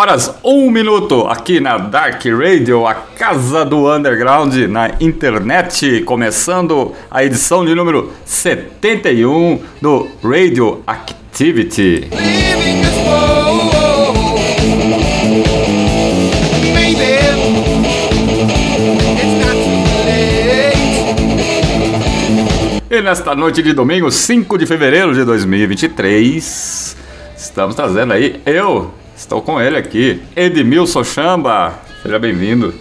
horas, um minuto, aqui na Dark Radio, a casa do underground na internet, começando a edição de número 71 do Radio Activity. E nesta noite de domingo, 5 de fevereiro de 2023, estamos trazendo aí eu, estou com ele aqui, Edmilson Chamba. Seja bem-vindo.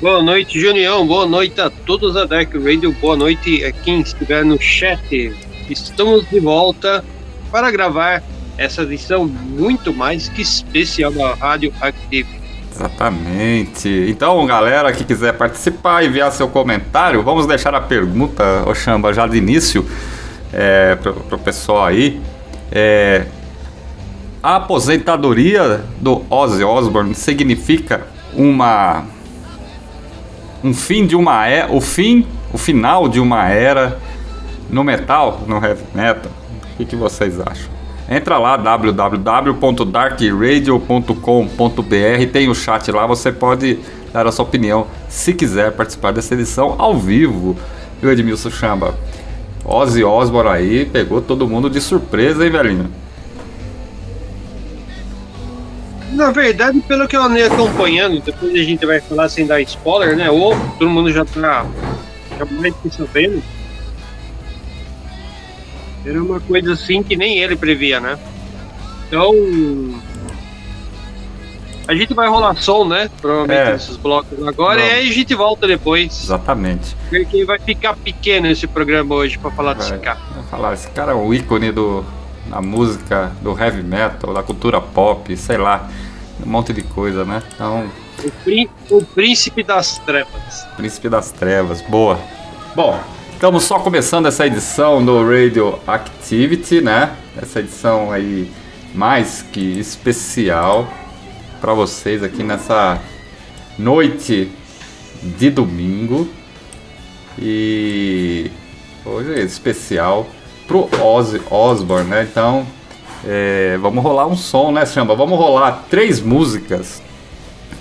Boa noite, Junião. Boa noite a todos da Dark Radio. Boa noite a quem estiver no chat. Estamos de volta para gravar essa edição muito mais que especial da Rádio Active. Exatamente. Então, galera que quiser participar, enviar seu comentário, vamos deixar a pergunta, ô Chamba, já de início, é, pro, pro pessoal aí. É, a aposentadoria do Ozzy Osbourne significa uma um fim de uma era, o fim, o final de uma era no metal, no heavy metal. O que, que vocês acham? Entra lá www.darkradio.com.br, tem o chat lá, você pode dar a sua opinião se quiser participar dessa edição ao vivo. E o Edmilson Chamba, Ozzy Osbourne aí pegou todo mundo de surpresa, hein, velhinho? Na verdade, pelo que eu andei acompanhando, depois a gente vai falar sem dar spoiler, né? Ou todo mundo já tá já mais que sabendo. Era uma coisa assim que nem ele previa, né? Então. A gente vai rolar som, né? Provavelmente É. nesses blocos agora, Vamos. e aí a gente volta depois. Exatamente. Porque vai ficar pequeno esse programa hoje pra falar desse Vai, cara. vai falar, esse cara é um ícone do, da música, do heavy metal, da cultura pop, sei lá, um monte de coisa, né? Então, O, prin- o príncipe das trevas. Príncipe das Trevas, boa. Bom, estamos só começando essa edição do Radio Activity, né? Essa edição aí mais que especial para vocês aqui nessa noite de domingo. E hoje é especial pro Ozzy Osbourne, né? Então, é, vamos rolar um som, né, Chamba? Vamos rolar três músicas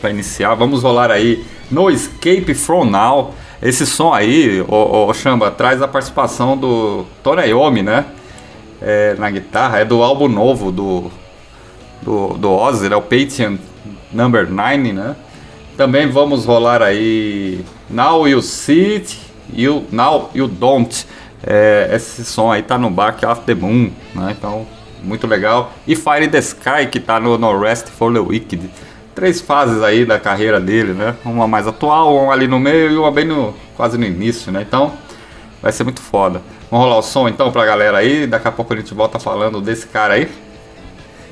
para iniciar. Vamos rolar aí No Escape From Now. Esse som aí, o, o Chamba, traz a participação do Tony Iommi, né? É, na guitarra. É do álbum novo do, do, do Ozzy, né? O Patient Number 9, né? Também vamos rolar aí Now You See It, you, Now You Don't. É, esse som aí tá no Back the Moon, né? Então, muito legal. E Fire in the Sky, que tá no No Rest for the Wicked. Três fases aí da carreira dele, né? Uma mais atual, uma ali no meio e uma bem no quase no início, né? Então, vai ser muito foda. Vamos rolar o som então pra galera aí. Daqui a pouco a gente volta falando desse cara aí.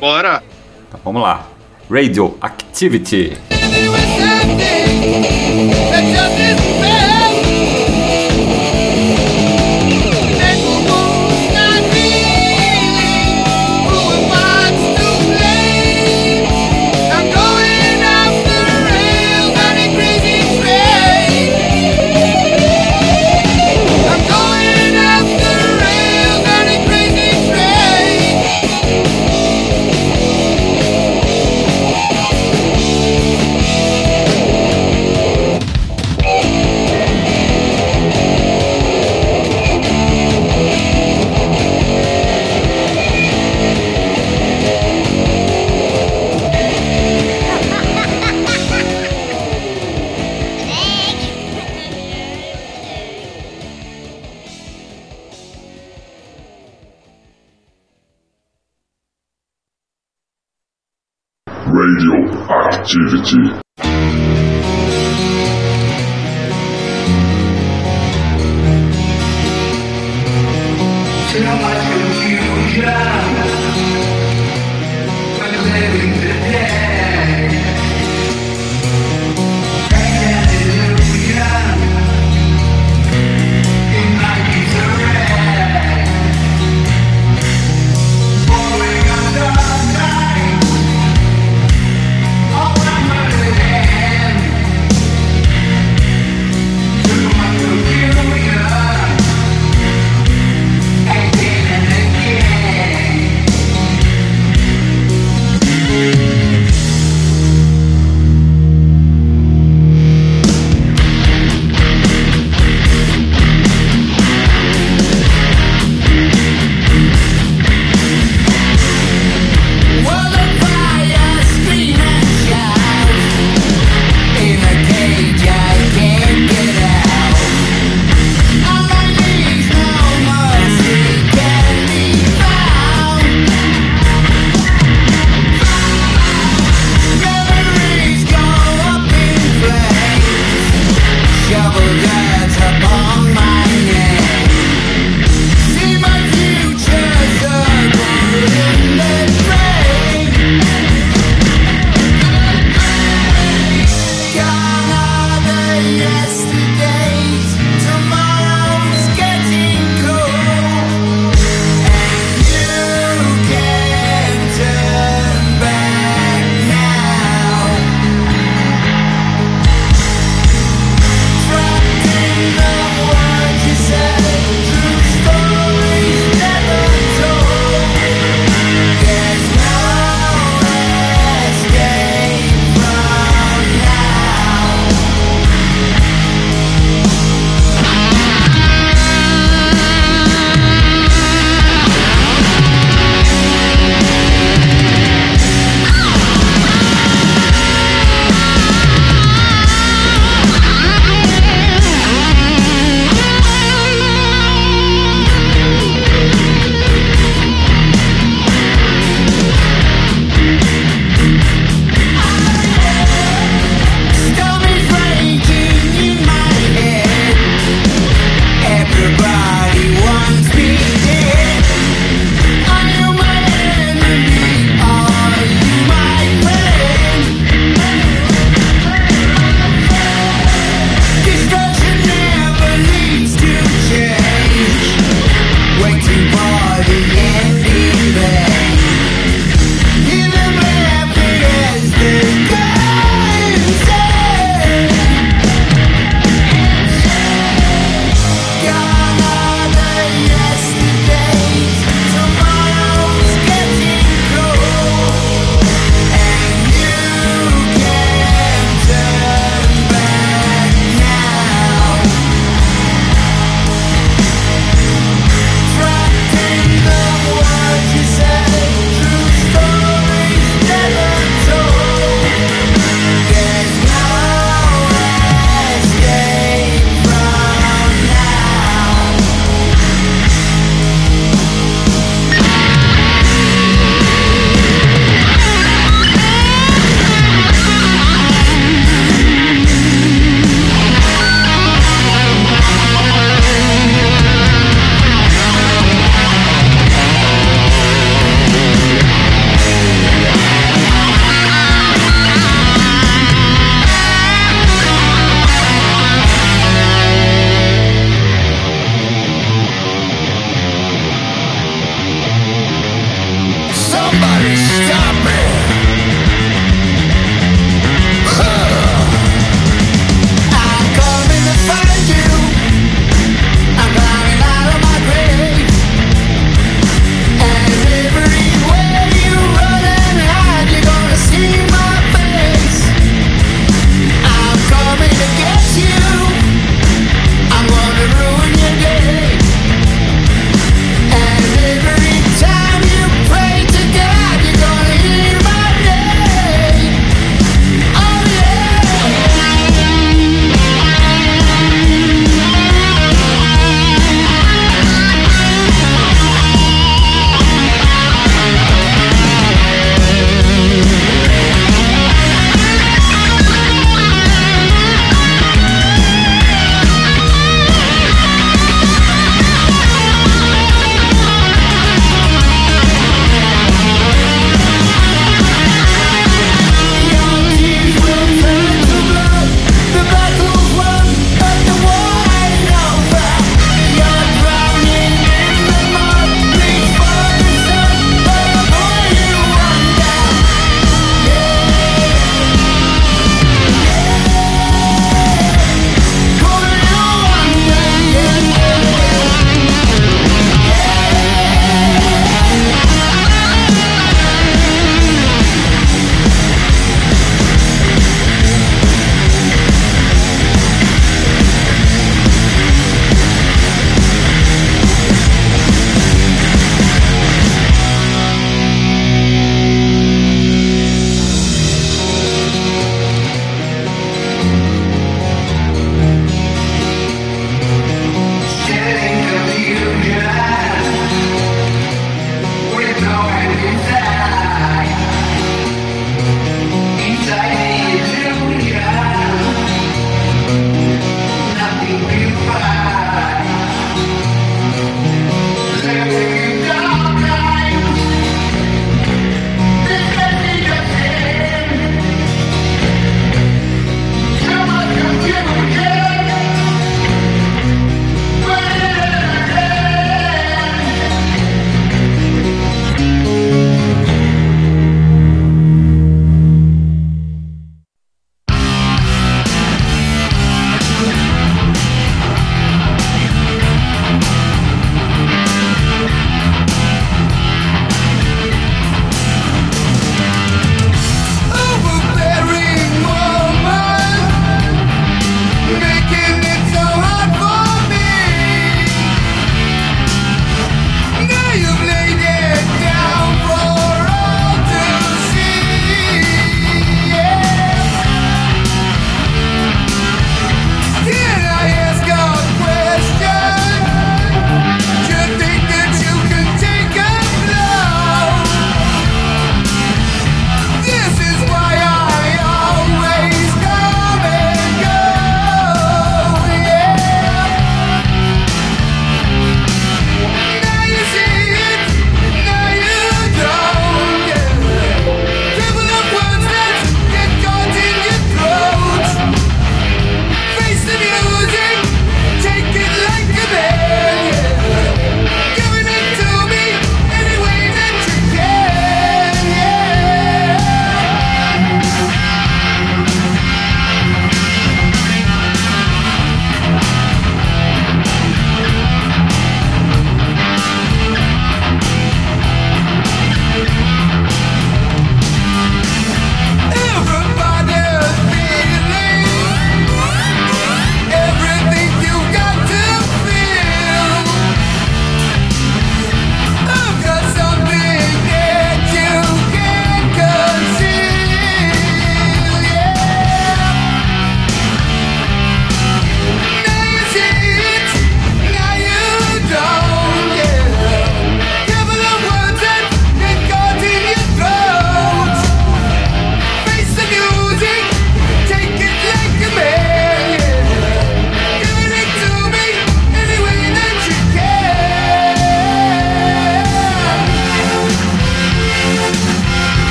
Bora! Então, vamos lá. Radio Activity.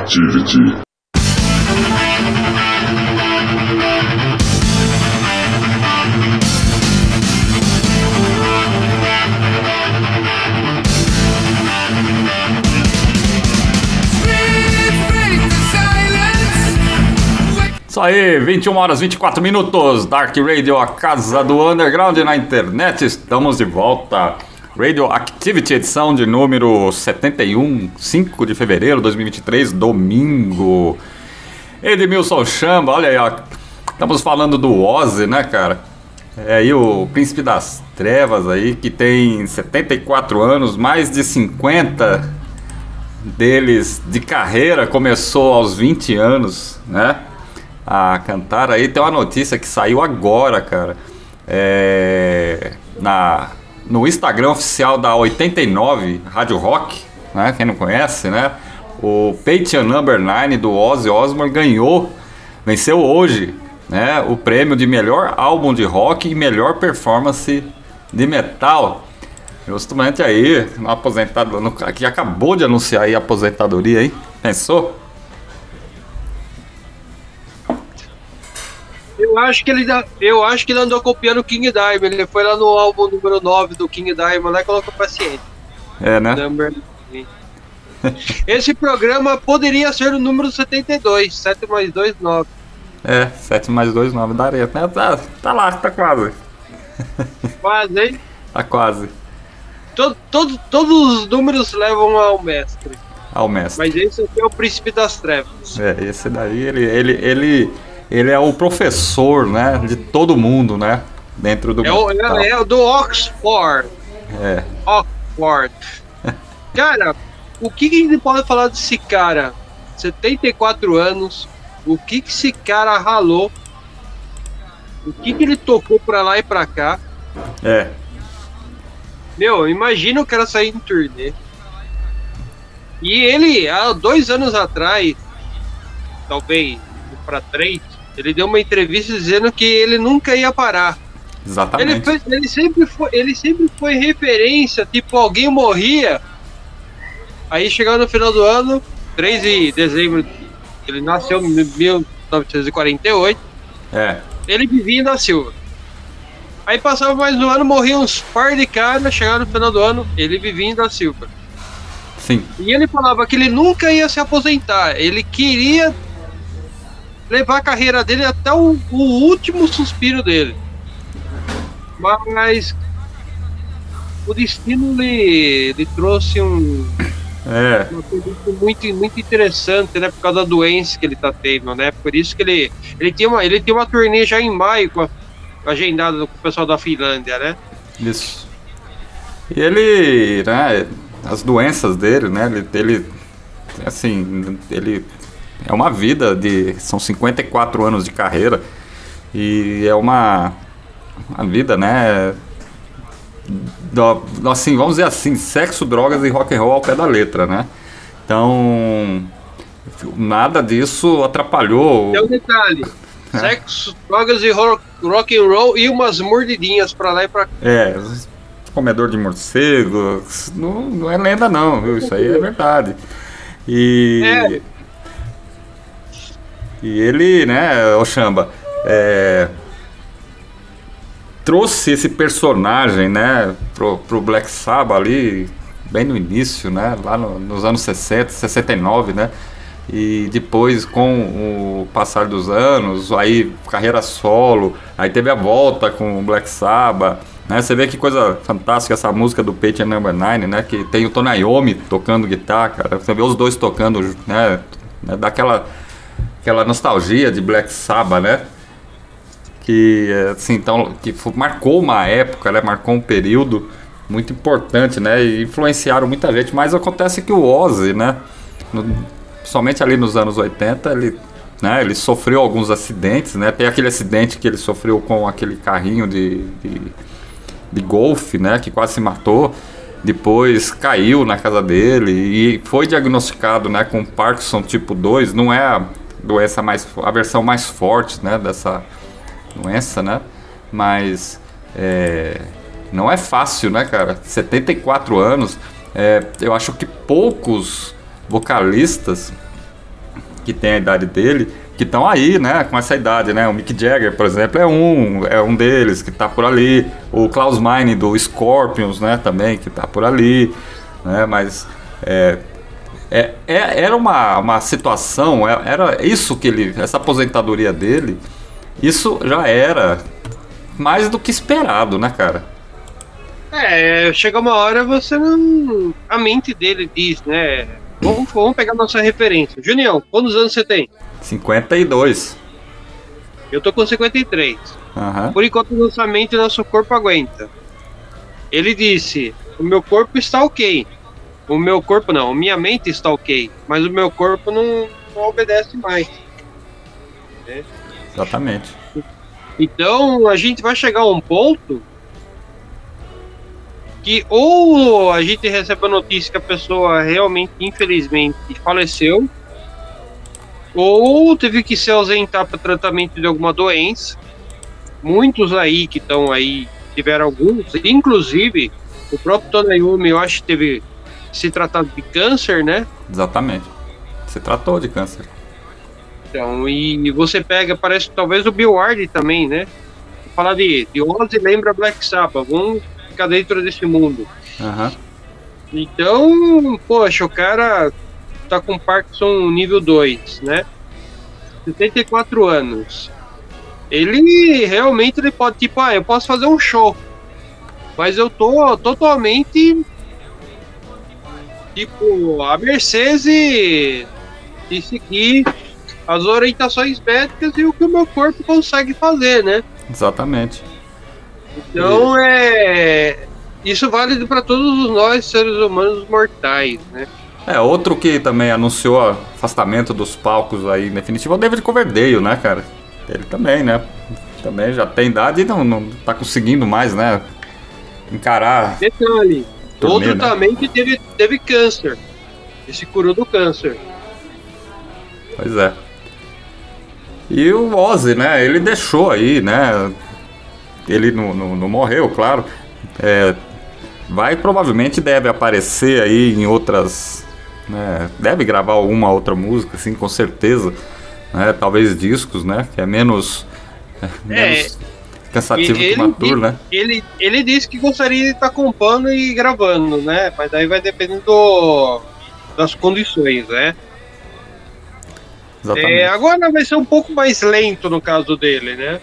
Radioactivity. Isso aí, 21 horas 24 minutos, Dark Radio, a casa do underground na internet. Estamos de volta. Radio Activity, edição de número 71, 5 de fevereiro de 2023, domingo. Edmilson Chamba, olha aí, ó. Estamos falando do Ozzy, né, cara? É aí o Príncipe das Trevas aí, que tem 74 anos, mais de 50 deles de carreira, começou aos 20 anos, né? A cantar aí. Tem uma notícia que saiu agora, cara. É, na, no Instagram oficial da 89 Rádio Rock, né? Quem não conhece, né? O Patreon Number 9 do Ozzy Osbourne ganhou, venceu hoje, né? O prêmio de melhor álbum de rock e melhor performance de metal. Justamente aí, no aposentado, que acabou de anunciar aí a aposentadoria, hein? Pensou? Eu acho que ele eu acho que ele andou copiando o King Diamond. Ele foi lá no álbum número 9 do King Diamond lá e colocou paciente. É, né? Number. Esse programa poderia ser o número 72, 7 mais 2, 9. É, 7 mais 2, 9 daria. Tá, tá, tá lá, tá quase. Mas, hein? Tá quase. To- todo- todos os números levam ao mestre. Ao mestre. Mas esse aqui é o Príncipe das Trevas. É, esse daí, ele, ele, ele, ele é o professor, né? De todo mundo, né? Dentro do É o, é, é o do Oxford. É. Oxford. Cara, o que, que a gente pode falar desse cara? 74 anos. O que, que esse cara ralou? O que, que ele tocou pra lá e pra cá? É. Meu, imagina o cara sair em turnê. E ele, há dois anos atrás, talvez pra três, ele deu uma entrevista dizendo que ele nunca ia parar. Ele, Exatamente. fez- ele sempre foi, ele sempre foi referência, tipo, alguém morria. Aí chegava no final do ano, 3 de dezembro, ele nasceu em 1948, É. ele vivia na Silva. Aí passava mais um ano, morria uns par de caras, chegava no final do ano, ele vivia da Silva. Sim. E ele falava que ele nunca ia se aposentar, ele queria levar a carreira dele até o, o último suspiro dele. Mas o destino lhe, lhe trouxe um, É. muito, muito interessante, né? Por causa da doença que ele tá tendo, né? Por isso que ele, ele, tem, uma, ele tem uma turnê já em maio com a, agendada com o pessoal da Finlândia, né? Isso. E ele, né, as doenças dele, né, ele, ele, assim, ele é uma vida de, são 54 anos de carreira e é uma, uma vida, né, do, assim, vamos dizer assim, sexo, drogas e rock and roll ao pé da letra, né, então, nada disso atrapalhou Tem um detalhe: sexo, drogas e rock, rock and roll e umas mordidinhas pra lá e pra cá. É, comedor de morcego, não, não é lenda não, viu? Isso aí é verdade. E. É. E ele, né, o Chamba, é, trouxe esse personagem, né, pro, pro Black Sabbath ali, bem no início, né, lá no- nos anos 60, 69, né, e depois com o passar dos anos, aí carreira solo, aí teve a volta com o Black Sabbath, né, você vê que coisa fantástica essa música do Patient Number 9, né, que tem o Tony Iommi tocando guitarra, cara, você vê os dois tocando, né, né dá aquela, nostalgia de Black Sabbath, né, que assim então que marcou uma época né? Marcou um período muito importante né? E influenciaram muita gente. Mas acontece que o Ozzy né? No, somente ali nos anos 80 ele né? Ele sofreu alguns acidentes né? Tem aquele acidente que ele sofreu com aquele carrinho de, de, de golfe né? Que quase se matou. Depois caiu na casa dele e foi diagnosticado né? Com Parkinson tipo 2 não é doença mais a versão mais forte né dessa doença, né? Mas é, não é fácil, né, cara? 74 anos, é, eu acho que poucos vocalistas que tem a idade dele, que estão aí, né, com essa idade, né? O Mick Jagger, por exemplo, é um, é um deles que tá por ali. O Klaus Meine do Scorpions, né, também que tá por ali, né? Mas é, é, é- era uma, uma situação, é- era isso que ele, essa aposentadoria dele, isso já era mais do que esperado, né, cara? É, chega uma hora você não. A mente dele diz, né? Vamos, vamos pegar nossa referência. Junião, quantos anos você tem? 52. Eu tô com 53. Aham. Por enquanto, nossa mente e nosso corpo aguenta. Ele disse: O meu corpo está ok. O meu corpo não, minha mente está ok. Mas o meu corpo não, não obedece mais. Exatamente. Então a gente vai chegar a um ponto que ou a gente recebe a notícia que a pessoa realmente, infelizmente, faleceu, ou teve que se ausentar para tratamento de alguma doença. Muitos aí que estão aí tiveram alguns, inclusive o próprio Tonayumi, eu acho que teve se tratado de câncer, né? Exatamente. Se tratou de câncer. Então, e você pega, parece que talvez o Bill Ward também, né? Falar de, de Ozzy lembra Black Sabbath, vamos ficar dentro desse mundo. Aham. Então, poxa, o cara tá com Parkinson nível 2, né? 74 anos. Ele realmente ele pode, tipo, ah, eu posso fazer um show. Mas eu tô totalmente. Tipo, a Mercedes de seguir as orientações médicas e o que o meu corpo consegue fazer, né? Exatamente. Então é. Isso vale para todos nós, seres humanos mortais, né? É, outro que também anunciou afastamento dos palcos aí em definitivo é o David Coverdale, né, cara? Ele também, né? Também já tem idade e não, não tá conseguindo mais, né? Encarar. Detalhe, Turnê, outro né? também que teve, teve câncer. E se curou do câncer. Pois é. E o Ozzy, né? Ele deixou aí, né? Ele não, não, não morreu, claro. É, vai provavelmente deve aparecer aí em outras. Né? Deve gravar alguma outra música, assim, com certeza. Né? Talvez discos, né? Que é menos. menos cansativo que uma tour, né? ele, ele disse que gostaria de estar compondo e gravando, né? Mas daí vai depender do, das condições, né? Exatamente. É, agora vai ser um pouco mais lento no caso dele, né?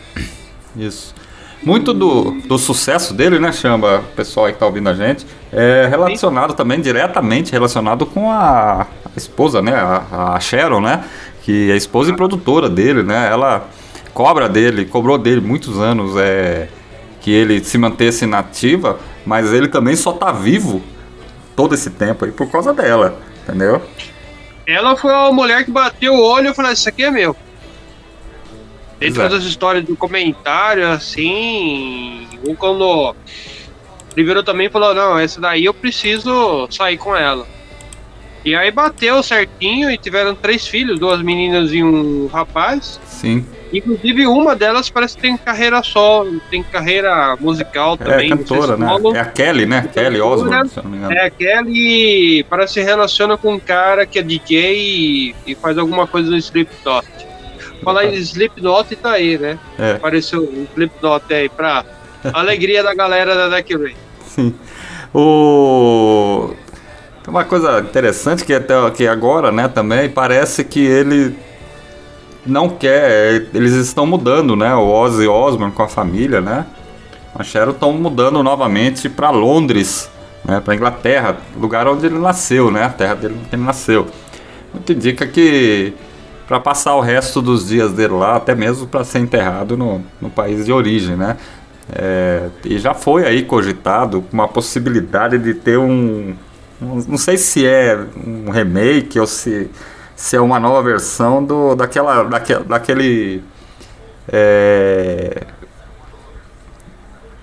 Isso. Muito do, do sucesso dele, né, Chamba, o pessoal aí que tá ouvindo a gente, é relacionado também, diretamente relacionado com a, a esposa, né, a, a Sharon, né, que é a esposa e produtora dele, né, ela cobra dele, cobrou dele muitos anos é, que ele se mantesse nativa, mas ele também só tá vivo todo esse tempo aí por causa dela, entendeu? Ela foi uma mulher que bateu o olho e falou: Isso aqui é meu. Dentro Exato. das histórias do comentário, assim. Um quando. Primeiro também falou: Não, essa daí eu preciso sair com ela. E aí bateu certinho e tiveram três filhos: duas meninas e um rapaz. Sim, Inclusive, uma delas parece que tem carreira solo, tem carreira musical também. é não sei cantora, se né, solo. é a Kelly, né, Kelly Osbourne, se eu não me engano. É, Kelly parece que se relaciona com um cara que é DJ e, faz alguma coisa no Slipknot. Falar em Slipknot tá aí, né? É. Apareceu o Slipknot aí pra alegria da galera da Deck Ray. Sim. O... Uma coisa interessante que até que agora, né, também parece que ele não quer, eles estão mudando, né, o Ozzy Osbourne com a família, né? A Cheryl estão mudando novamente para Londres, né, para Inglaterra, lugar onde ele nasceu, né, a terra dele onde ele nasceu. Muito indica que para passar o resto dos dias dele lá, até mesmo para ser enterrado no, no país de origem, né? É, e já foi aí cogitado uma possibilidade de ter um, um- não sei se é um remake ou se, se é uma nova versão do daquela daque, daquele é,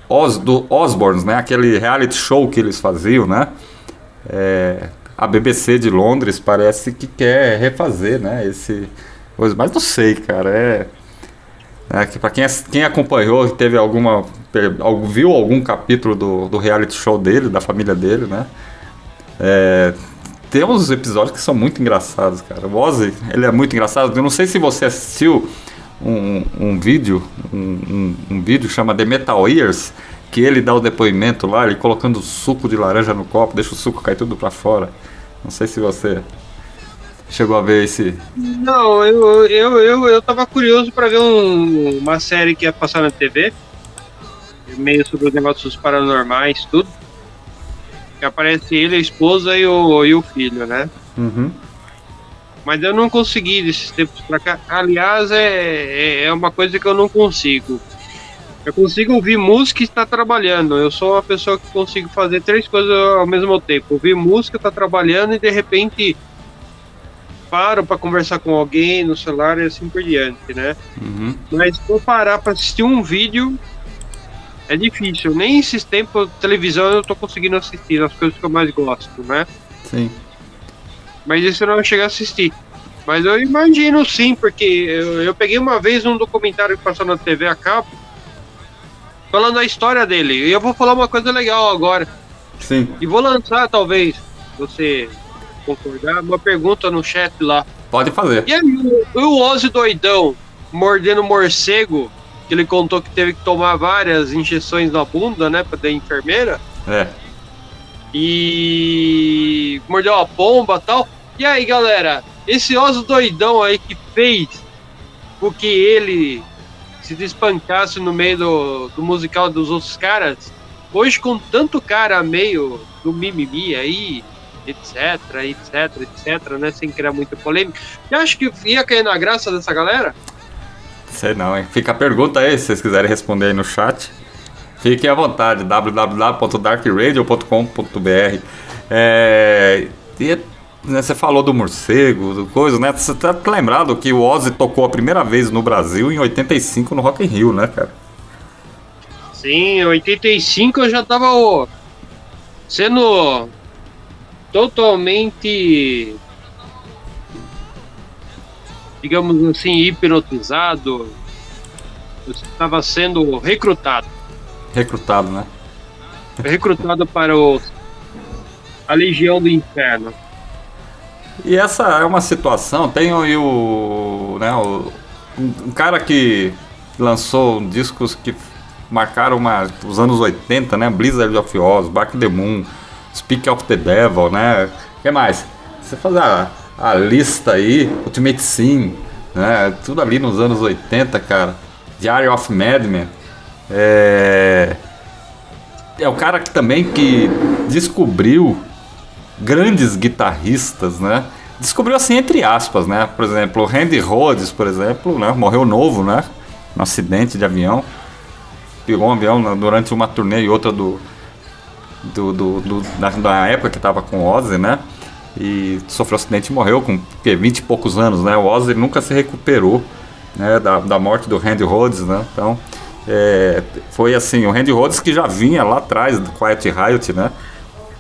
Os, do Osborns, né? Aquele reality show que eles faziam, né? É, a BBC de Londres parece que quer refazer, né? Esse mas não sei, cara. É, é que para quem, quem acompanhou, teve alguma viu algum capítulo do, do reality show dele, da família dele, né? É, tem uns episódios que são muito engraçados, cara. O Ozzy, ele é muito engraçado. Eu não sei se você assistiu um, um vídeo, um, um, um vídeo chama The Metal Ears, que ele dá o depoimento lá, ele colocando suco de laranja no copo, deixa o suco cair tudo pra fora. Não sei se você chegou a ver esse. Não, eu, eu, eu, eu tava curioso pra ver um- uma série que ia passar na TV, meio sobre os negócios paranormais, tudo. Que aparece ele, a esposa e o, e o filho, né? Uhum. Mas eu não consegui desses tempos pra cá. Aliás, é, é, é uma coisa que eu não consigo. Eu consigo ouvir música e estar trabalhando. Eu sou uma pessoa que consigo fazer três coisas ao mesmo tempo. Ouvir música, estar trabalhando e de repente paro para conversar com alguém no celular e assim por diante, né? Uhum. Mas for parar para assistir um vídeo é difícil. Nem esses tempos televisão eu tô conseguindo assistir as coisas que eu mais gosto, né? Sim. Mas isso eu não cheguei a assistir. Mas eu imagino sim, porque eu, eu peguei uma vez um documentário que passou na TV a cabo falando a história dele. E eu vou falar uma coisa legal agora. Sim. E vou lançar, talvez, se você concordar, uma pergunta no chat lá. Pode fazer. E aí, o, o Ozzy doidão mordendo morcego, que ele contou que teve que tomar várias injeções na bunda, né, pra da enfermeira, É. e mordeu a bomba e tal. E aí, galera, esse Ozzy doidão aí que fez com que ele se despancasse no meio do, do musical dos outros caras, hoje com tanto cara meio do mimimi aí, etc, etc, etc, né, sem criar muita polêmica, eu acho que ia cair na graça dessa galera? Sei não, hein? Fica a pergunta aí, se vocês quiserem responder aí no chat. Fiquem à vontade, www.darkradio.com.br. É, e, né, você falou do morcego, do coisa, né? Você tá lembrado que o Ozzy tocou a primeira vez no Brasil em 85 no Rock in Rio, né, cara? Sim, em 85 eu já tava ó, sendo totalmente, digamos assim, hipnotizado. Eu estava sendo recrutado. Recrutado, né? Recrutado para o, a Legião do Inferno. E essa é uma situação, tem aí o, né, o um, cara que lançou discos que marcaram uma, os anos 80, né, Blizzard of Oz, Back the Moon, Speak of the Devil, né, o que mais? Você faz a, a lista aí, Ultimate Sim, né, tudo ali nos anos 80, cara, Diary of Madman, é... É o cara que também que descobriu grandes guitarristas, né? Descobriu assim entre aspas, né? Por exemplo, Randy Rhodes, por exemplo, né? Morreu novo, né? No acidente de avião. Pegou um avião durante uma turnê e outra do, do, do, do- da, da época que tava com Ozzy, né? E sofreu um acidente e morreu com que, 20 e poucos anos, né? O Ozzy nunca se recuperou né? da, da morte do Randy Rhodes, né? Então, é, foi assim, o Randy Rhodes que já vinha lá atrás do Quiet Riot, né?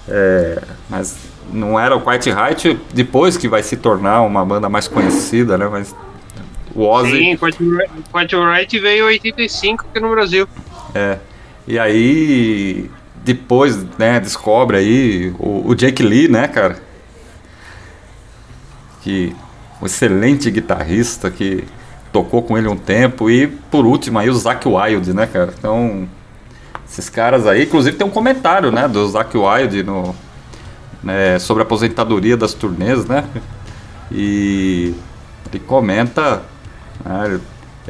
É, mas não era o Quiet Riot depois que vai se tornar uma banda mais conhecida, né? Mas o Ozzy... Sim, Quite Right veio em 85 aqui no Brasil. É. E aí, depois, né, descobre aí o, o Jake Lee, né, cara? Que um excelente guitarrista que tocou com ele um tempo. E por último aí o Zack Wild, né, cara? Então, esses caras aí, inclusive tem um comentário, né, do Zack Wild no, né, sobre a aposentadoria das turnês, né? E ele comenta, né,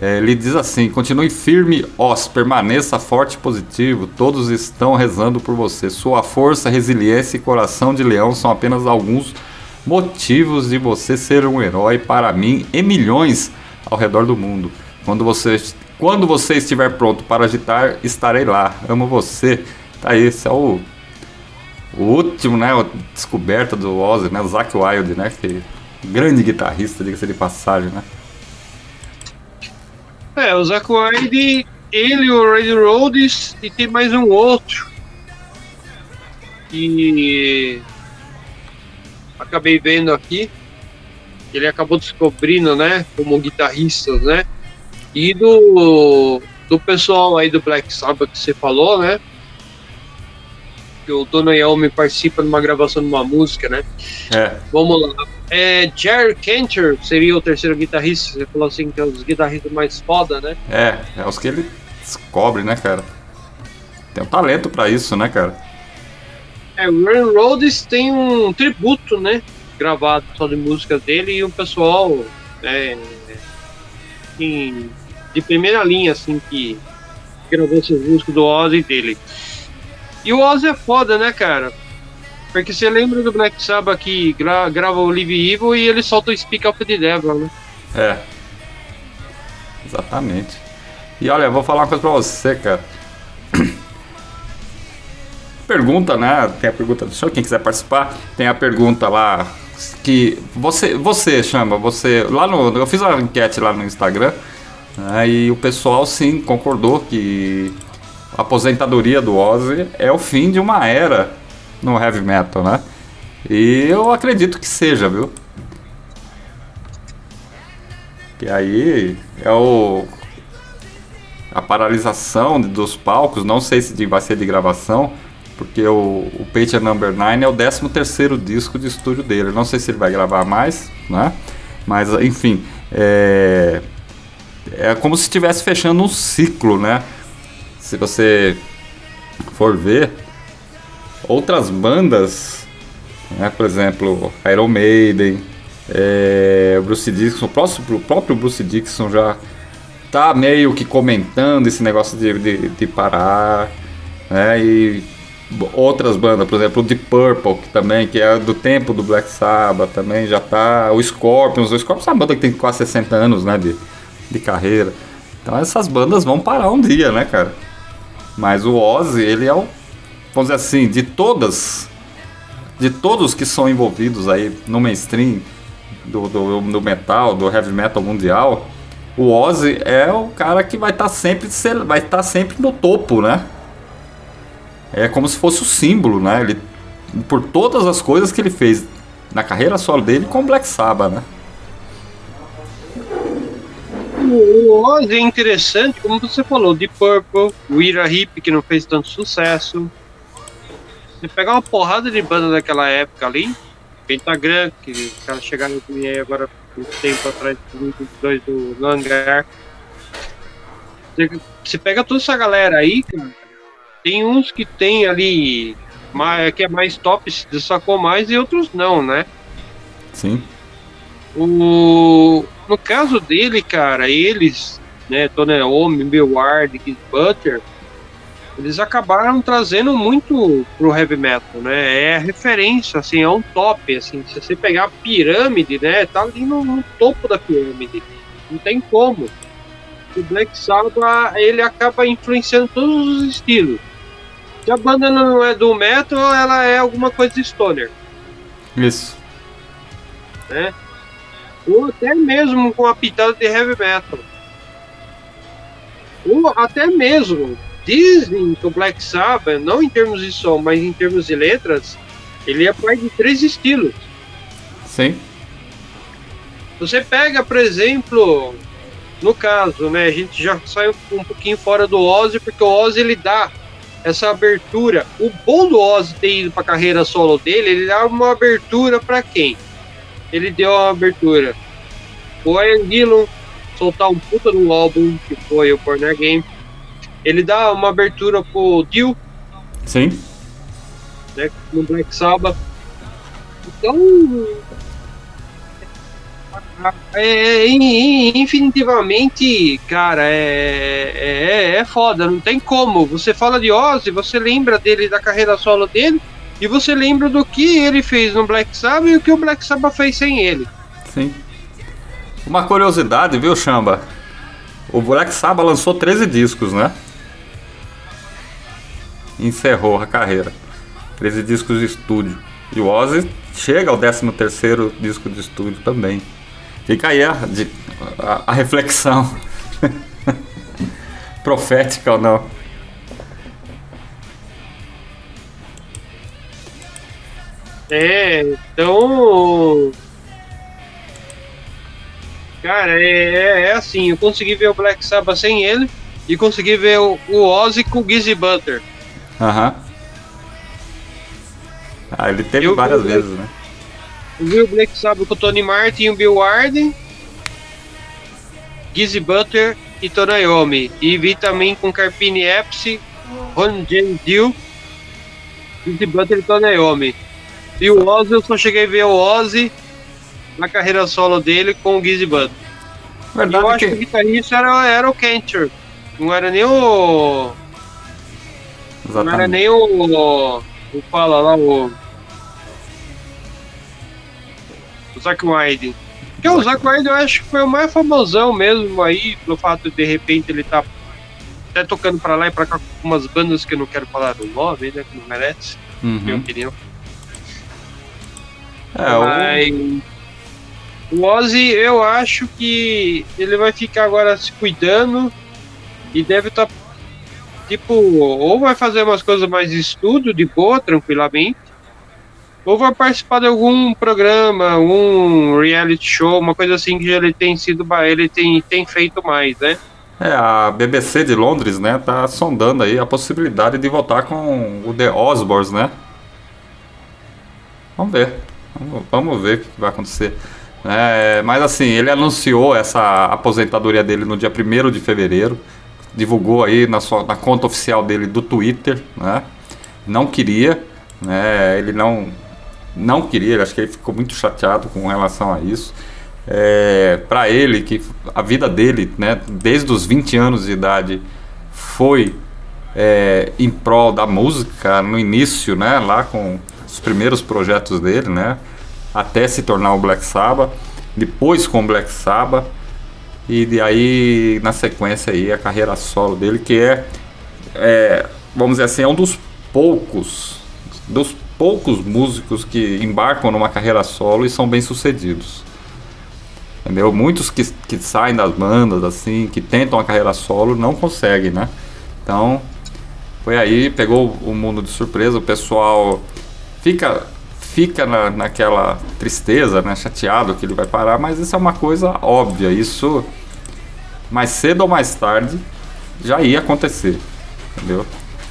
é, ele diz assim: continue firme, Oz, permaneça forte e positivo. Todos estão rezando por você. Sua força, resiliência e coração de leão são apenas alguns motivos de você ser um herói para mim e milhões ao redor do mundo. Quando você, quando você estiver pronto para agitar, estarei lá. Amo você. Tá aí, esse é o, o último, né? a Descoberta do Ozzy, né? O Zack Wild, né? Que grande guitarrista, diga-se de passagem, né? É, o Zack Wilde, ele, o Randy Rhodes e tem mais um outro. E acabei vendo aqui. Ele acabou descobrindo, né? Como guitarrista, né? E do, do pessoal aí do Black Sabbath que você falou, né? que o Tony Iommi participa numa gravação de uma música, né? É, Vamos lá. É, Jerry Cantor seria o terceiro guitarrista. Você falou assim que é os guitarristas mais foda, né? é, é os que ele descobre, né, cara? Tem um talento pra isso, né, cara? É, o Ryan Rhodes tem um tributo, né? Gravado só de músicas dele e o pessoal é, assim, de primeira linha, assim, que gravou essas músicas do Ozzy dele. E o Ozzy é foda, né, cara? Porque você lembra do Black Sabbath que gra grava o Live Evil e ele solta o Speak of the Devil, né? É. Exatamente. E olha, eu vou falar uma coisa pra você, cara. Pergunta, né? Tem a pergunta do senhor, quem quiser participar, tem a pergunta lá que você, você chama, você lá no, eu fiz uma enquete lá no Instagram, né, e o pessoal sim concordou que a aposentadoria do Ozzy é o fim de uma era no heavy metal, né? E eu acredito que seja, viu? Que aí é o a paralisação dos palcos, não sei se vai ser de gravação, porque o, o Pager Number 9 é o 13 terceiro disco de estúdio dele. Não sei se ele vai gravar mais, né? Mas enfim, é, é como se estivesse fechando um ciclo, né? Se você for ver outras bandas, né? por exemplo, Iron Maiden, é, Bruce Dixon, o próprio, o próprio Bruce Dixon já tá meio que comentando esse negócio de, de, de parar, né? E outras bandas, por exemplo, o Deep Purple, que também, que é do tempo do Black Sabbath, também já tá. O Scorpions, o Scorpions é uma banda que tem quase 60 anos, né? De, de carreira. Então essas bandas vão parar um dia, né, cara? Mas o Ozzy, ele é o. Vamos dizer assim, de todas. De todos que são envolvidos aí no mainstream do, do, do metal, do heavy metal mundial, o Ozzy é o cara que vai estar sempre ser- vai estar sempre no topo, né? É como se fosse o símbolo, né? Ele, por todas as coisas que ele fez na carreira solo dele com Black Sabbath, né? O o Ozzy é interessante, como você falou, de Purple, o Ira Hip, que não fez tanto sucesso. Você pegar uma porrada de banda daquela época ali, Pentagram, que os caras chegaram aqui aí agora um tempo atrás, 2022 do no hangar. Você, você pega toda essa galera aí, cara, tem uns que tem ali, mais, que é mais top, se destacou mais, e outros não, né? Sim. O, no caso dele, cara, eles, né, Tony Iommi, Bill Ward, Keith Butler, eles acabaram trazendo muito pro heavy metal, né? É referência, assim, é um top, assim, se você pegar a pirâmide, né, tá ali no, no topo da pirâmide. Não tem como. O Black Sabbath, ele acaba influenciando todos os estilos. Se a banda não é do metal, ela é alguma coisa de stoner Isso. né? Ou até mesmo com a pitada de heavy metal. Ou até mesmo dizem que o Black Sabbath, não em termos de som, mas em termos de letras, ele é pai de três estilos. Sim. Você pega, por exemplo, no caso, né, a gente já saiu um pouquinho fora do Ozzy, porque o Ozzy ele dá essa abertura. O bom do Ozzy ter ido para a carreira solo dele, ele dá uma abertura para quem? Ele deu uma abertura. O Ian Gillan soltar um puta no álbum que foi o Born Again. Ele dá uma abertura pro Dio, Sim. né, no Black Sabbath. Então, é, in- infinitivamente, cara, é, é, é foda, não tem como. Você fala de Ozzy, você lembra dele, da carreira solo dele, e você lembra do que ele fez no Black Sabbath e o que o Black Sabbath fez sem ele. Sim. Uma curiosidade, viu, Chamba? O Black Sabbath lançou 13 discos, né? Encerrou a carreira. 13 discos de estúdio. E o Ozzy chega ao 13º disco de estúdio também. Fica aí a, a- a reflexão. Profética ou não. É, então. Cara, é, é, é assim, eu consegui ver o Black Sabbath sem ele e consegui ver o, o Ozzy com o Gizzy Butter. Aham. Ah, ele teve Eu- várias eu- vezes, né? O Black Sabbath com o Tony Martin e o Bill Warden, Gizzy Butler e Tony Iommi. E vi também com Carpini Epsi, Ron James Dio, Gizzy Butler e Tony Iommi. E o Ozzy, eu só cheguei a ver o Ozzy na carreira solo dele com o Gizzy Butler. E eu Verdade acho que o que. guitarrista era, era o Cantor. Não era nem o. Não era Exatamente. nem o. O fala lá, o. Zack Wyden. Porque o Zack Wyden eu acho que foi o mais famosão mesmo aí, pelo fato de de repente ele tá até tocando pra lá e pra cá com umas bandas que eu não quero falar o nome, né? Que não merece, na minha Uhum. opinião. É, o- Mas o Ozzy, eu acho que ele vai ficar agora se cuidando e deve estar tipo, ou vai fazer umas coisas mais de estudo, de boa, tranquilamente, ou vai participar de algum programa, algum reality show, uma coisa assim que ele tem sido, ele tem, tem feito mais, né? É, a BBC de Londres, né, tá sondando aí a possibilidade de voltar com o The Osbournes, né? Vamos ver. Vamos, vamos ver o que vai acontecer. É, mas assim, ele anunciou essa aposentadoria dele no dia 1 de fevereiro. Divulgou aí na, sua, na conta oficial dele do Twitter, né? Não queria, né? Ele não, não queria, acho que ele ficou muito chateado com relação a isso. É, para ele, que a vida dele, né, desde os 20 anos de idade, foi é, em prol da música no início, né, lá com os primeiros projetos dele, né, até se tornar o Black Sabbath, depois com o Black Sabbath e de aí na sequência aí a carreira solo dele que é, é, vamos dizer assim, é um dos poucos dos poucos músicos que embarcam numa carreira solo e são bem sucedidos. Entendeu? Muitos que, que saem das bandas, assim, que tentam a carreira solo, não conseguem, né? Então, foi aí, pegou o mundo de surpresa, o pessoal fica fica na, naquela tristeza, né? Chateado que ele vai parar, mas isso é uma coisa óbvia, isso mais cedo ou mais tarde já ia acontecer, entendeu?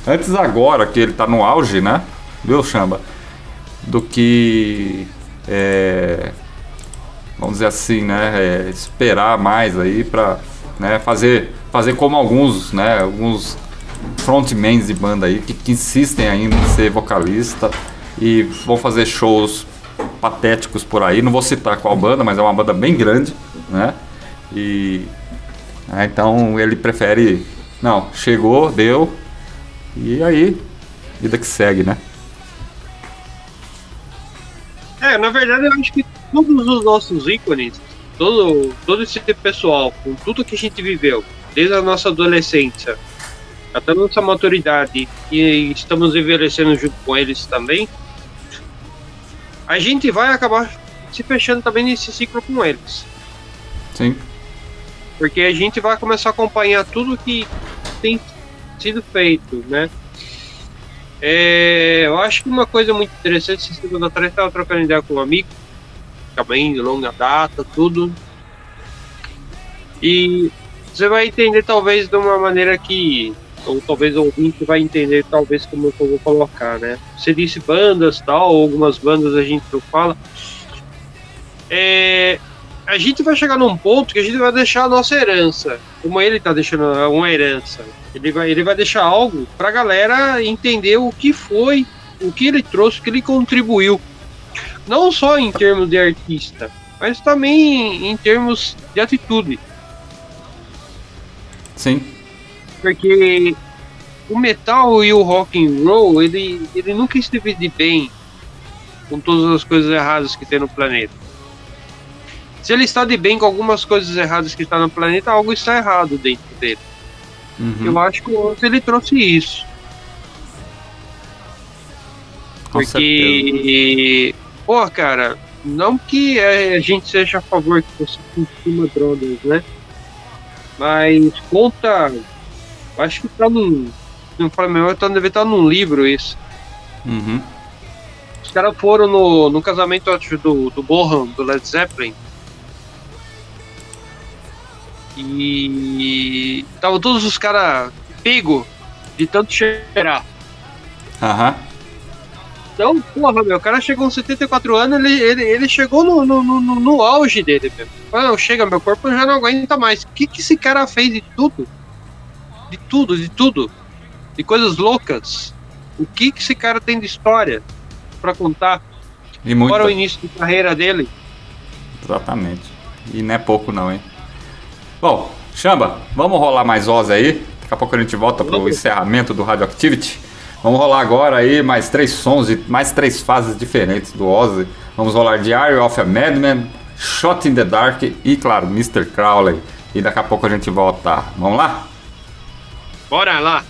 Antes agora que ele tá no auge, né? Viu, Chamba? Do que é, vamos dizer assim, né, é, esperar mais aí para né, fazer, fazer como alguns, né, alguns frontmans de banda aí que, que insistem ainda em ser vocalista e vão fazer shows patéticos por aí. Não vou citar qual banda, mas é uma banda bem grande, né? E é, então ele prefere, não, chegou, deu e aí vida que segue, né? É, na verdade eu acho que todos os nossos ícones, todo, todo esse pessoal, com tudo que a gente viveu, desde a nossa adolescência até a nossa maturidade, e estamos envelhecendo junto com eles também, a gente vai acabar se fechando também nesse ciclo com eles. Sim. Porque a gente vai começar a acompanhar tudo que tem sido feito, né? É, eu acho que uma coisa muito interessante, esses tempos atrás estava trocando ideia com um amigo, também de longa data, tudo. E você vai entender talvez de uma maneira que, ou talvez o ouvinte vai entender talvez como eu vou colocar, né? Você disse bandas tal, algumas bandas a gente não fala. É, a gente vai chegar num ponto que a gente vai deixar a nossa herança, como ele tá deixando uma herança. Ele vai, ele vai deixar algo pra galera entender o que foi, o que ele trouxe, o que ele contribuiu. Não só em termos de artista, mas também em termos de atitude. Sim. Porque o metal e o rock and roll, ele, ele nunca esteve de bem com todas as coisas erradas que tem no planeta. Se ele está de bem com algumas coisas erradas que está no planeta, algo está errado dentro dele. Uhum. Eu acho que o ele trouxe isso. Com certeza. Porque, pô, cara, não que a gente seja a favor que você consuma drogas, né? Mas conta. Acho que tá num. Não fala melhor, tá, deve estar num livro isso. Uhum. Os caras foram no, no casamento acho, do, do Bohan, do Led Zeppelin. E estavam todos os caras pego de tanto cheirar. Aham. Então, porra, meu, o cara chegou aos 74 anos, ele, ele, ele chegou no, no, no, no- auge dele, meu. Chega, meu corpo já não aguenta mais. O que, que esse cara fez de tudo? De tudo, de tudo. De coisas loucas. O que, que esse cara tem de história pra contar? E muito. Fora o início de carreira dele. Exatamente. E não é pouco não, hein? Bom, Chamba, vamos rolar mais Oz aí. Daqui a pouco a gente volta pro encerramento do Radioactivity. Vamos rolar agora aí mais três sons e mais três fases diferentes do Ozzy. Vamos rolar Diary of a Madman, Shot in the Dark e, claro, Mr. Crowley. E daqui a pouco a gente volta. Vamos lá? Bora lá.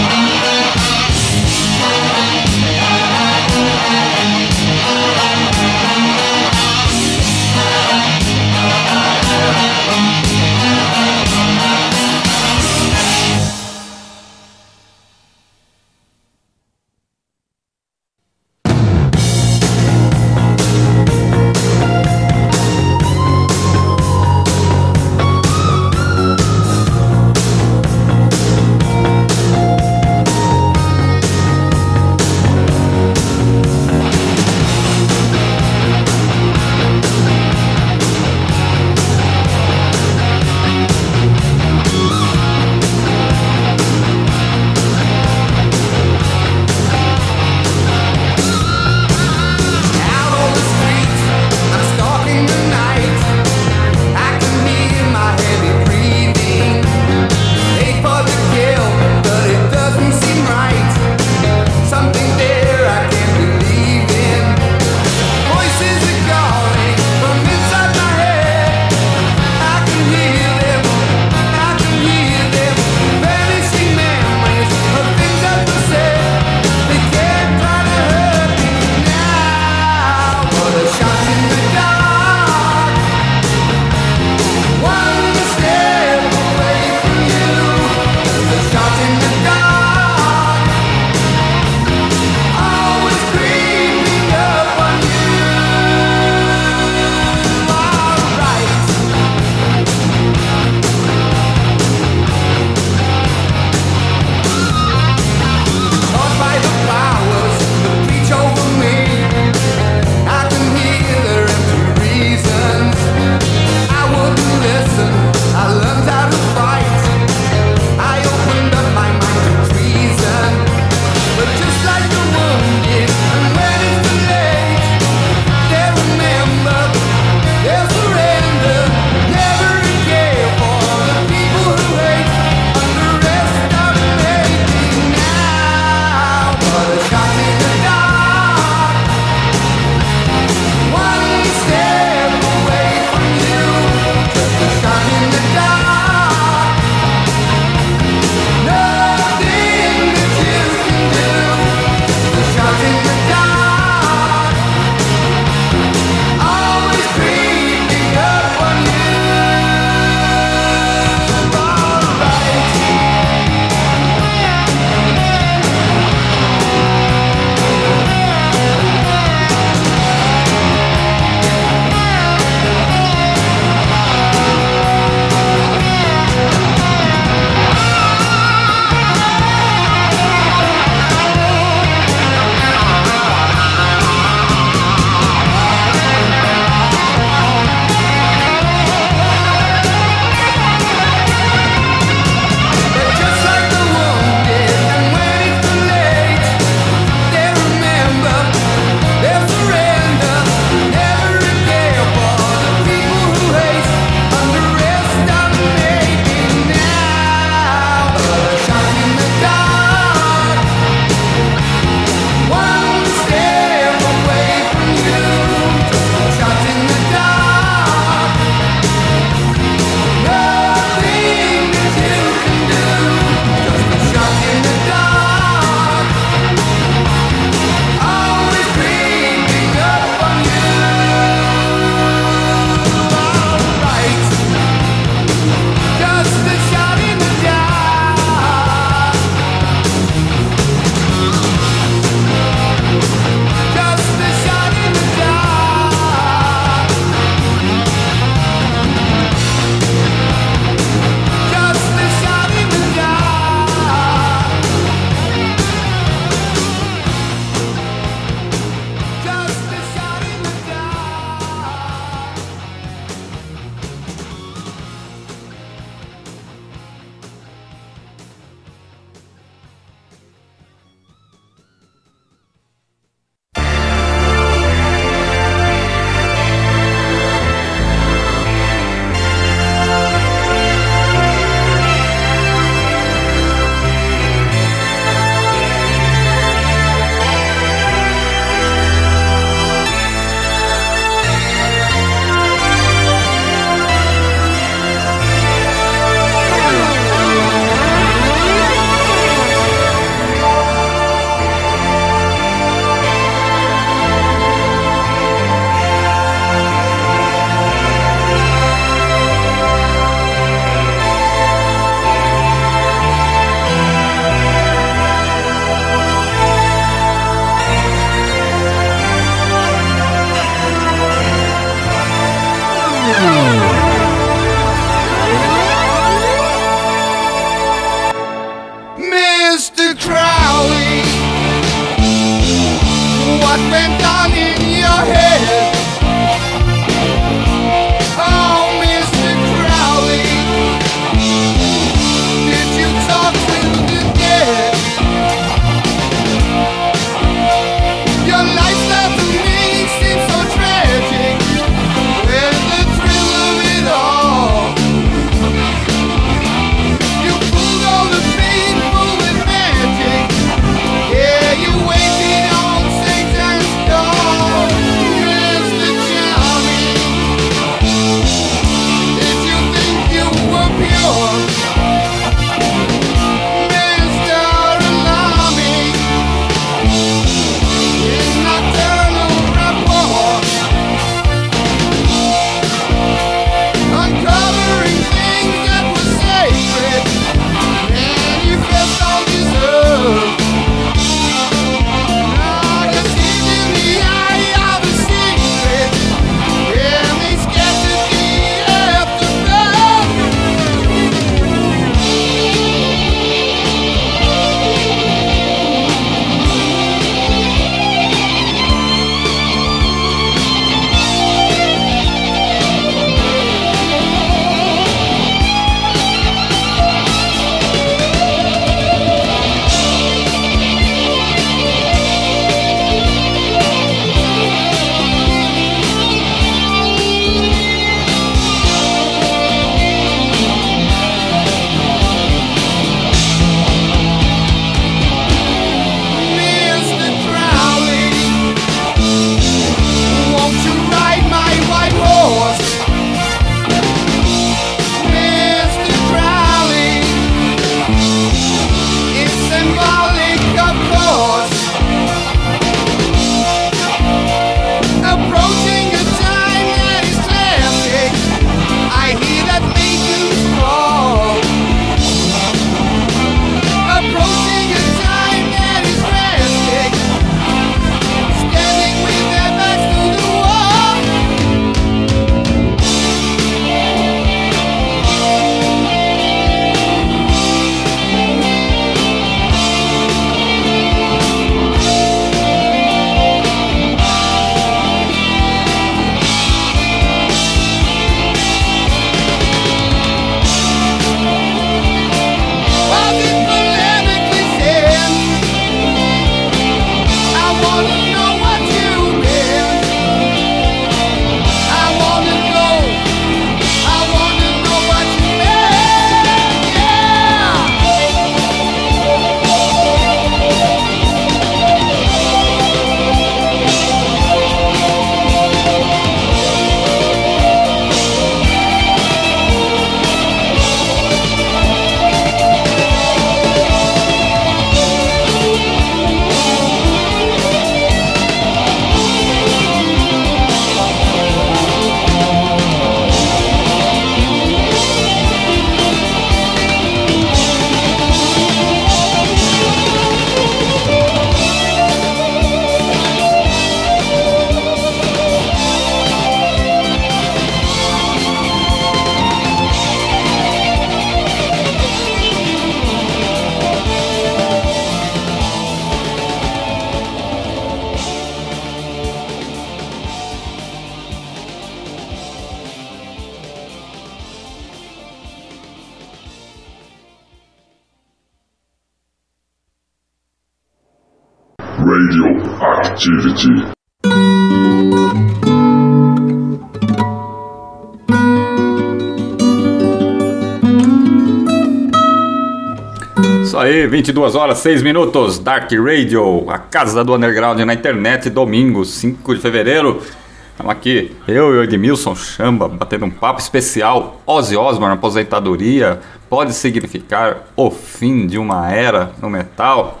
Aí, 22 horas 6 minutos, Dark Radio, a casa do underground na internet, domingo, 5 de fevereiro. Estamos aqui, eu e o Edmilson Chamba, batendo um papo especial. Ozzy Osbourne, aposentadoria, pode significar o fim de uma era no metal?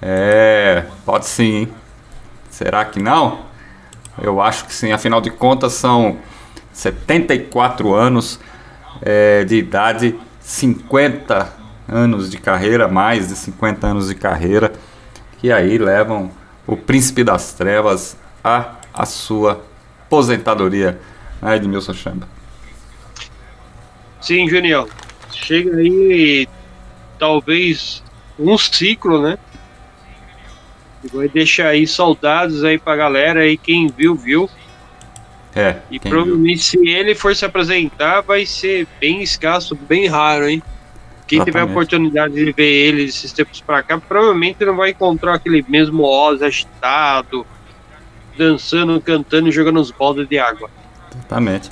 É, pode sim, hein? Será que não? Eu acho que sim, afinal de contas são 74 anos é, de idade, 50 anos de carreira, mais de 50 anos de carreira, que aí levam o príncipe das trevas a a sua aposentadoria. Né, Edmilson Chamba. Sim, Junião. Chega aí talvez um ciclo, né? E vai deixar aí saudades aí pra galera aí, quem viu, viu. É, E provavelmente se ele for se apresentar, vai ser bem escasso, bem raro, hein? Quem tiver a Exatamente. oportunidade de ver ele esses tempos pra cá, provavelmente não vai encontrar aquele mesmo Oz agitado, dançando, cantando e jogando os baldes de água. Exatamente.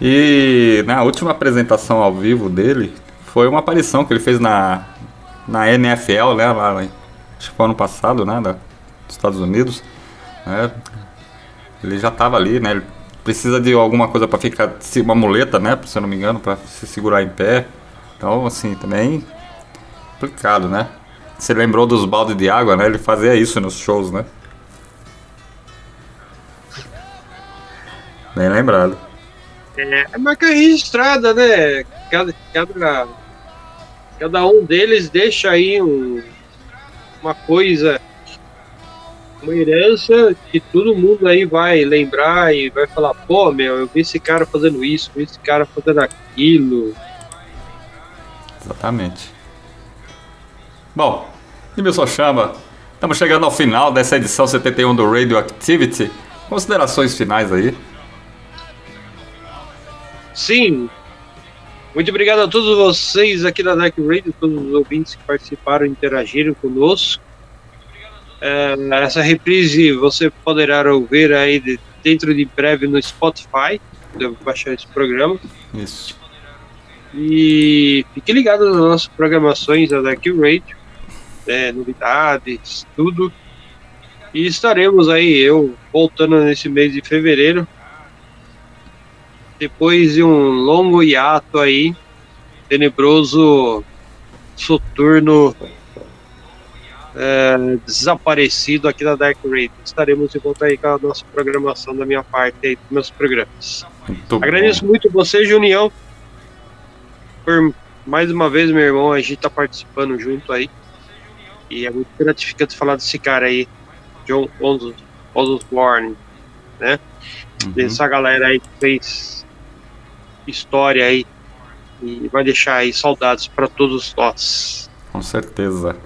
E na última apresentação ao vivo dele, foi uma aparição que ele fez na, na NFL, né? Lá, acho que foi ano passado, né? Da, dos Estados Unidos. né, Ele já estava ali, né? Ele precisa de alguma coisa para ficar, uma muleta, né? Se eu não me engano, para se segurar em pé. Então, assim, também complicado, né? Você lembrou dos baldes de água, né? Ele fazia isso nos shows, né? Bem lembrado. É, é marca registrada, né? Cada, cada, cada um deles deixa aí um, uma coisa, uma herança que todo mundo aí vai lembrar e vai falar, pô, meu, eu vi esse cara fazendo isso, vi esse cara fazendo aquilo. Exatamente. Bom, Edmilson Chama, estamos chegando ao final dessa edição 71 do Radioactivity. Considerações finais aí. Sim. Muito obrigado a todos vocês aqui da Dark Radio, todos os ouvintes que participaram e interagiram conosco. É, essa reprise você poderá ouvir aí de- dentro de breve no Spotify. Devo baixar esse programa. Isso. E fique ligado nas nossas programações da Dark Radio, né, novidades, tudo. E estaremos aí, eu voltando nesse mês de fevereiro, depois de um longo hiato aí, tenebroso, soturno, é, desaparecido aqui da Dark Radio. Estaremos de volta aí com a nossa programação da minha parte aí, dos meus programas. Muito Agradeço bom. muito você, Junião, por mais uma vez, meu irmão, a gente tá participando junto aí. E é muito gratificante falar desse cara aí, John Os- Osborne, né? Uhum. Dessa galera aí que fez história aí e vai deixar aí saudades para todos nós. Com certeza.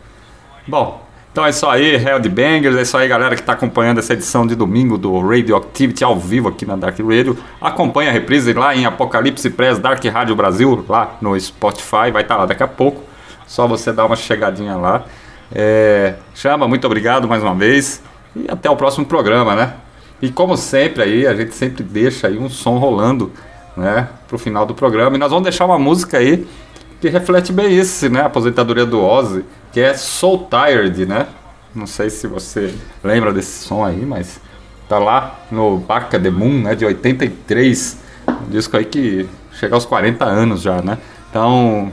Bom, então é isso aí, Bangers, é isso aí, galera que está acompanhando essa edição de domingo do Radioactivity ao vivo aqui na Dark Radio. Acompanhe a reprise lá em Apocalipse Press Dark Rádio Brasil, lá no Spotify, vai estar lá daqui a pouco. Só você dar uma chegadinha lá. É, Chama, muito obrigado mais uma vez. E até o próximo programa, né? E como sempre aí, a gente sempre deixa aí um som rolando, né? Pro final do programa. E nós vamos deixar uma música aí que reflete bem isso, né? A aposentadoria do Ozzy, que é Soul Tired, né? Não sei se você lembra desse som aí, mas tá lá no Baca the Moon, né? De 83. Um disco aí que chega aos 40 anos já, né? Então,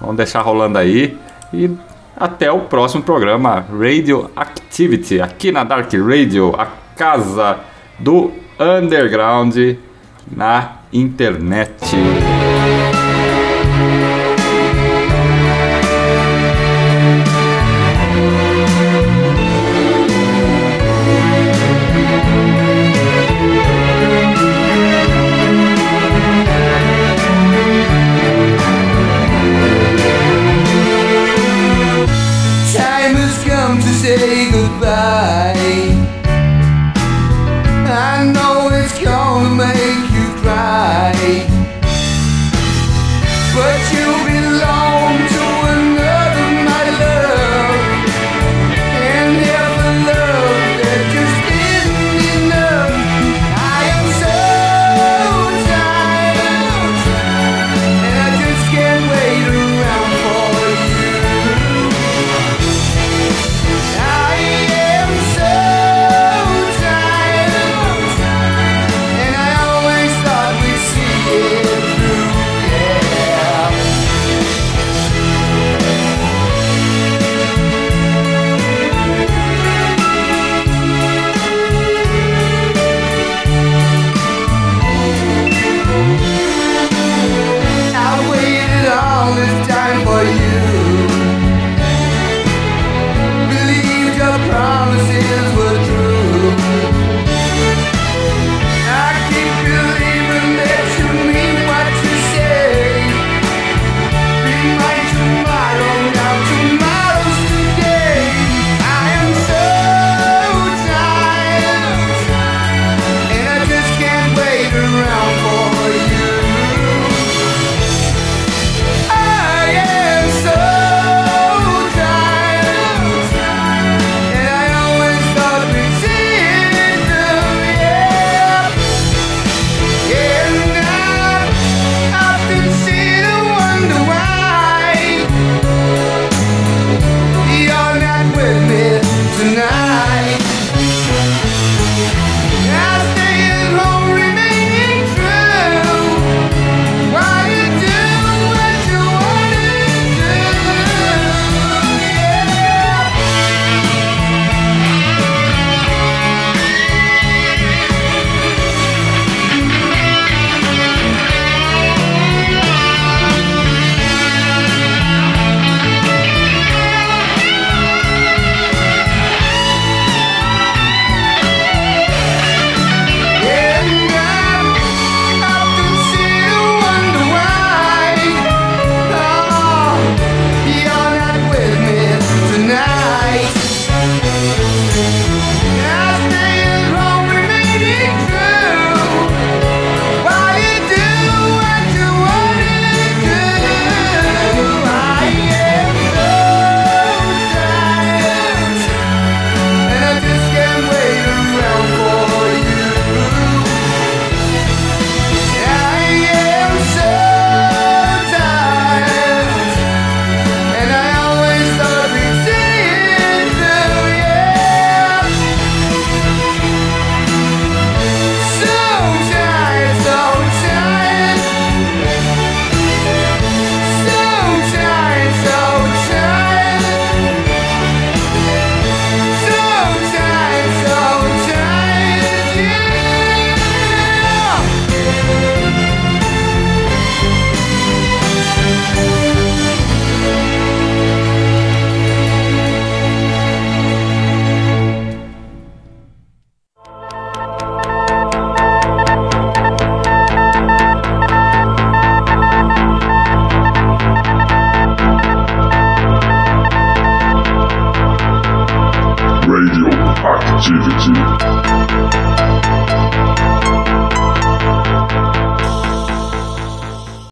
vamos deixar rolando aí. E até o próximo programa Radio Activity, aqui na Dark Radio, a casa do underground na internet.